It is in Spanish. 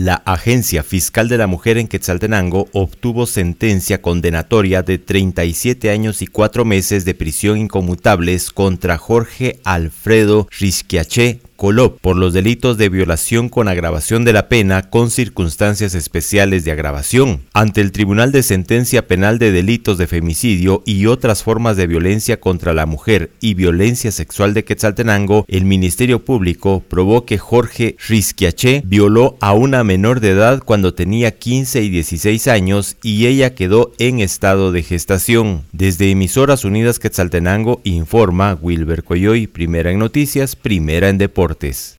La Agencia Fiscal de la Mujer en Quetzaltenango obtuvo sentencia condenatoria de 37 años y 4 meses de prisión inconmutables contra Jorge Alfredo Risquiache Colop por los delitos de violación con agravación de la pena con circunstancias especiales de agravación. Ante el Tribunal de Sentencia Penal de Delitos de Femicidio y otras formas de violencia contra la mujer y violencia sexual de Quetzaltenango, el Ministerio Público probó que Jorge Risquiache violó a una menor de edad cuando tenía 15 y 16 años y ella quedó en estado de gestación. Desde Emisoras Unidas Quetzaltenango informa Wilber Coyoy, primera en noticias, primera en deportes. Cortés.